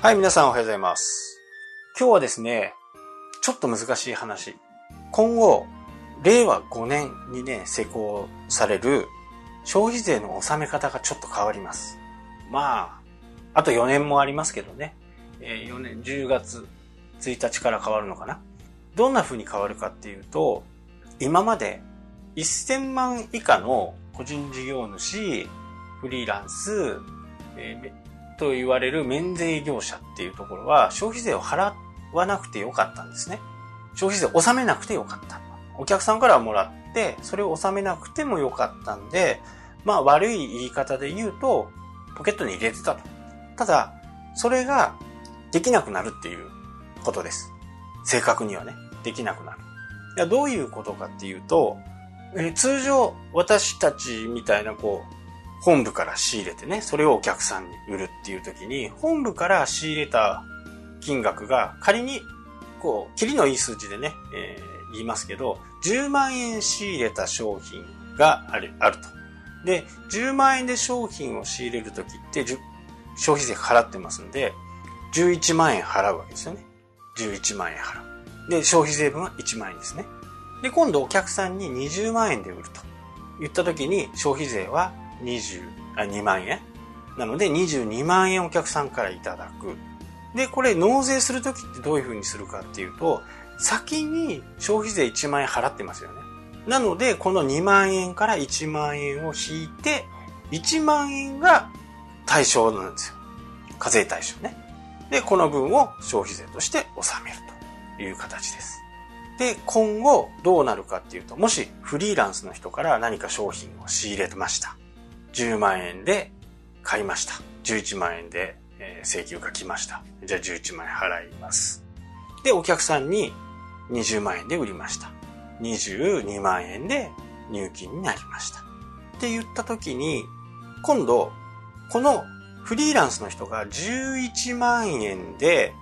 はい、皆さんおはようございます。今日はですね、ちょっと難しい話。今後、令和5年にね、施行される消費税の納め方がちょっと変わります。まあ、あと4年もありますけどね。え4年、10月1日から変わるのかな。どんな風に変わるかっていうと、今まで1000万以下の個人事業主、フリーランス、えーと言われる免税業者っていうところは消費税を払わなくてよかったんですね。消費税を納めなくてよかった。お客さんからもらって、それを納めなくてもよかったんで、まあ悪い言い方で言うと、ポケットに入れてたと。ただ、それができなくなるっていうことです。正確にはね、できなくなる。いやどういうことかっていうと、えー通常私たちみたいなこう、本部から仕入れてね、それをお客さんに売るっていう時に、本部から仕入れた金額が仮に、こう、切りのいい数字でね、えー言いますけど、10万円仕入れた商品がある、あると。で、10万円で商品を仕入れる時って、消費税払ってますんで、11万円払うわけですよね。11万円払う。で、消費税分は1万円ですね。で、今度お客さんに20万円で売ると言った時に消費税は20あ2万円？なので22万円お客さんからいただく。で、これ納税するときってどういう風にするかっていうと、先に消費税1万円払ってますよね。なので、この2万円から1万円を引いて、1万円が対象なんですよ。課税対象ね。で、この分を消費税として納めるという形です。で、今後どうなるかっていうと、もしフリーランスの人から何か商品を仕入れました。10万円で買いました。11万円で請求が来ました。じゃあ11万円払います。で、お客さんに20万円で売りました。22万円で入金になりました。って言った時に、今度、このフリーランスの人が11万円で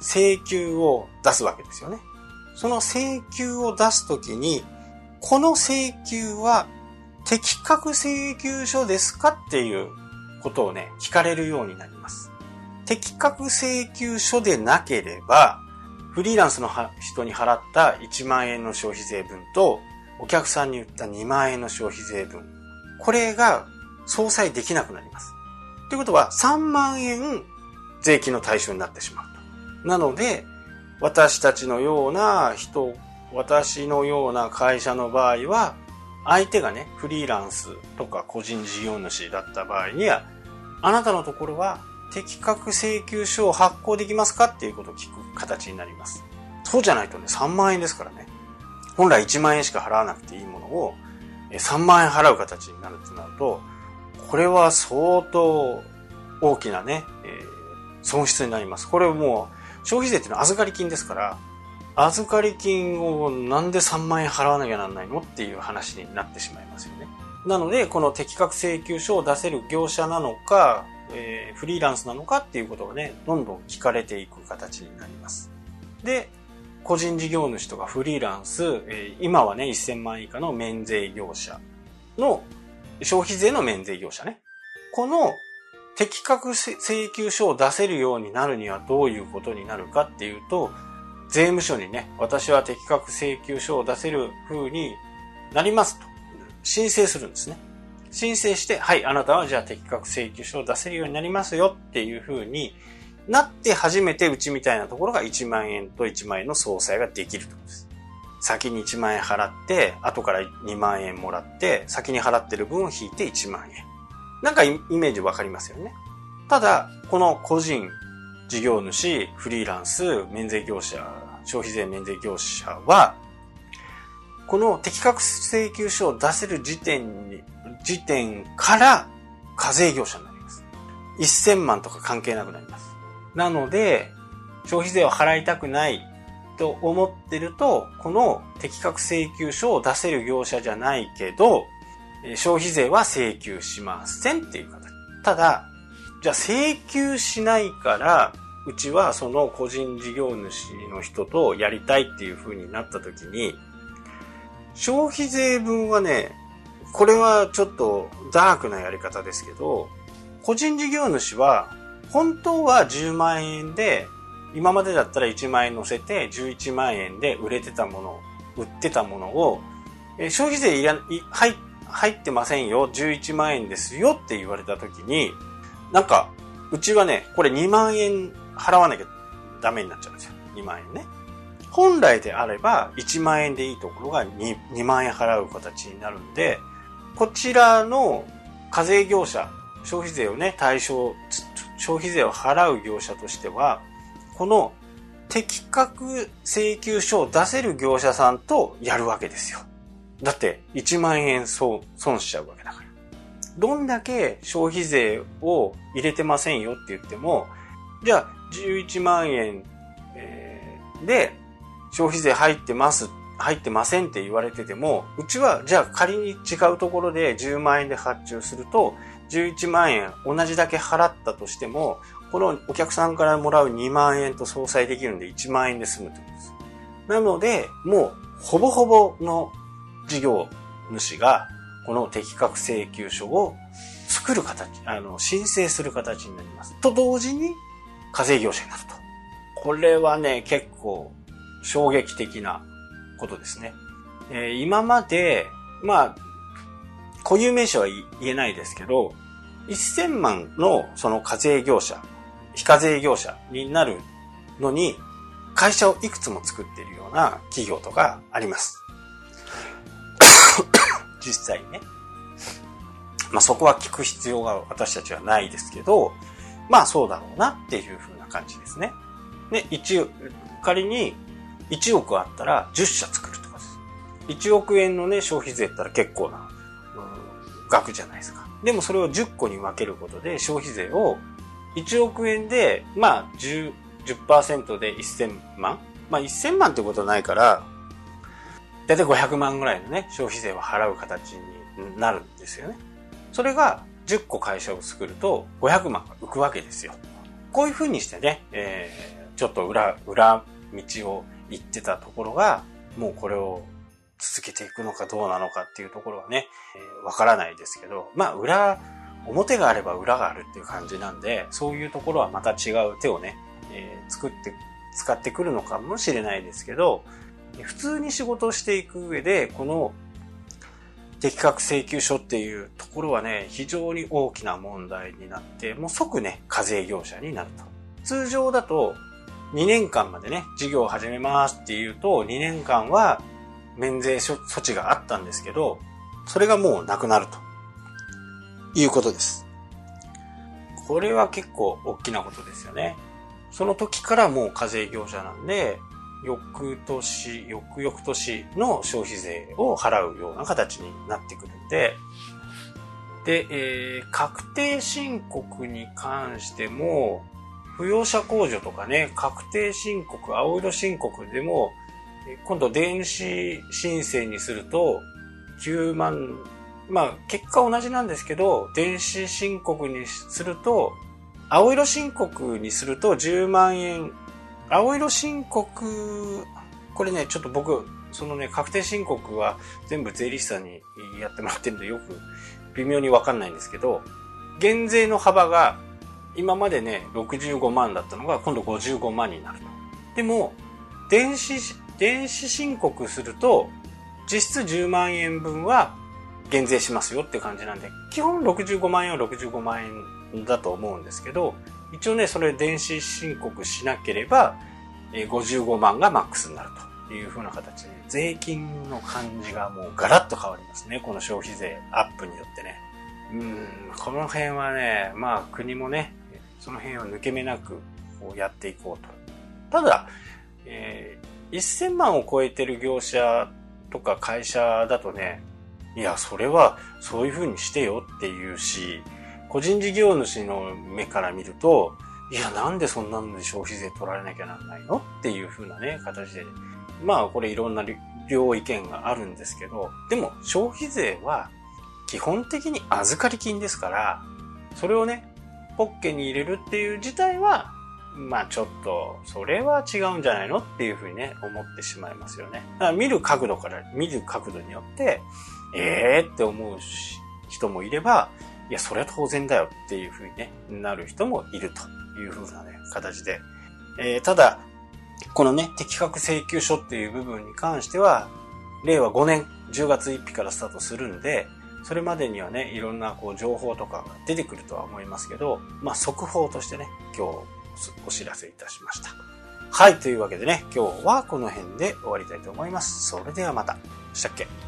請求を出すわけですよね。その請求を出すときに、この請求は適格請求書ですかっていうことをね、聞かれるようになります。適格請求書でなければ、フリーランスの人に払った1万円の消費税分と、お客さんに売った2万円の消費税分、これが相殺できなくなります。ということは、3万円税金の対象になってしまうと。なので、私たちのような人、私のような会社の場合は、相手がね、フリーランスとか個人事業主だった場合には、あなたのところは適格請求書を発行できますかっていうことを聞く形になります。そうじゃないとね、3万円ですからね。本来1万円しか払わなくていいものを、3万円払う形になるとなると、これは相当大きなね、えー損失になります。これもう、消費税っていうのは預かり金ですから、預かり金をなんで3万円払わなきゃなんないの？っていう話になってしまいますよね。なので、この適格請求書を出せる業者なのか、えーフリーランスなのかっていうことがね、どんどん聞かれていく形になります。で、個人事業主とかフリーランス、えー今はね、1000万以下の免税業者の、消費税の免税業者ね。この適格請求書を出せるようになるにはどういうことになるかっていうと、税務署にね、私は適格請求書を出せる風になりますと申請するんですね。申請して、はい、あなたはじゃあ適格請求書を出せるようになりますよっていう風になって初めてうちみたいなところが1万円と1万円の相殺ができるということです。先に1万円払って、後から2万円もらって、先に払ってる分を引いて1万円。なんかイメージわかりますよね。ただ、この個人、事業主、フリーランス、免税業者、消費税免税業者は、この適格請求書を出せる時点に、時点から課税業者になります。1000万とか関係なくなります。なので、消費税を払いたくないと思ってると、この適格請求書を出せる業者じゃないけど、消費税は請求しませんっていう形。ただ、じゃあ請求しないから、うちはその個人事業主の人とやりたいっていう風になった時に、消費税分はね、これはちょっとダークなやり方ですけど、個人事業主は本当は10万円で、今までだったら1万円乗せて11万円で売れてたもの、売ってたものを、え消費税いらい入入ってませんよ、11万円ですよって言われた時に、なんか、うちはね、これ2万円払わなきゃダメになっちゃうんですよ。2万円ね。本来であれば1万円でいいところが 2, 2万円払う形になるんで、こちらの課税業者、消費税をね、対象、消費税を払う業者としては、この適格請求書を出せる業者さんとやるわけですよ。だって1万円損しちゃうわけだから。どんだけ消費税を入れてませんよって言っても、じゃあ11万円、で消費税入ってます、入ってませんって言われてても、うちはじゃあ仮に違うところで10万円で発注すると、11万円同じだけ払ったとしても、このお客さんからもらう2万円と相殺できるんで1万円で済むってことです。なので、もうほぼほぼの事業主がこの適格請求書を作る形、あの、申請する形になります。と同時に課税業者になると。これはね、結構衝撃的なことですね。えー、今まで、まあ、固有名詞は言えないですけど、1000万のその課税業者、非課税業者になるのに、会社をいくつも作っているような企業とかあります。実際ね。まあそこは聞く必要が私たちはないですけど、まあそうだろうなっていう風な感じですね。で、一、仮に1億あったら10社作るとかです。1億円のね、消費税ったら結構な、うん、額じゃないですか。でもそれを10個に分けることで消費税を1億円で、まあ10、10%で1000万まあ1000万ってことはないから、だいたい500万ぐらいのね、消費税を払う形になるんですよね。それが10個会社を作ると500万が浮くわけですよ。こういうふうにしてね、えー、ちょっと裏、裏道を行ってたところが、もうこれを続けていくのかどうなのかっていうところはね、えー、わからないですけど、まあ裏、表があれば裏があるっていう感じなんで、そういうところはまた違う手をね、えー、作って、使ってくるのかもしれないですけど、普通に仕事をしていく上で、この適格請求書っていうところはね、非常に大きな問題になって、もう即ね、課税業者になると。通常だと、2年間までね、事業を始めますっていうと、2年間は免税措置があったんですけど、それがもうなくなると。いうことです。これは結構大きなことですよね。その時からもう課税業者なんで、翌年、翌々年の消費税を払うような形になってくるんで、で、えー、確定申告に関しても、扶養者控除とかね、確定申告、青色申告でも、今度電子申請にすると、9万、まあ結果同じなんですけど、電子申告にすると、青色申告にすると10万円青色申告、これね、ちょっと僕、そのね、確定申告は全部税理士さんにやってもらってるんでよく微妙にわかんないんですけど、減税の幅が今までね、65万だったのが今度55万になると。でも、電子、電子申告すると、実質10万円分は減税しますよって感じなんで、基本65万円は65万円だと思うんですけど、一応ね、それ電子申告しなければ、55万がマックスになるという風な形で、税金の感じがもうガラッと変わりますね。この消費税アップによってね。うん、この辺はね、まあ国もね、その辺を抜け目なくこうやっていこうと。ただ、えー、1000万を超えてる業者とか会社だとね、いや、それはそういう風にしてよっていうし、個人事業主の目から見ると、いや、なんでそんなので消費税取られなきゃなんないの？っていう風なね、形で。まあ、これいろんな両意見があるんですけど、でも消費税は基本的に預かり金ですから、それをね、ポッケに入れるっていう自体は、まあちょっと、それは違うんじゃないの？っていうふうにね、思ってしまいますよね。だから見る角度から、見る角度によって、ええー、って思う人もいれば、いや、それは当然だよっていうふうにね、なる人もいるというふうなね、形で。えー、ただ、このね、適格請求書っていう部分に関しては、令和5年10月1日からスタートするんで、それまでにはね、いろんなこう情報とかが出てくるとは思いますけど、まあ速報としてね、今日お知らせいたしました。はい、というわけでね、今日はこの辺で終わりたいと思います。それではまた。したっけ？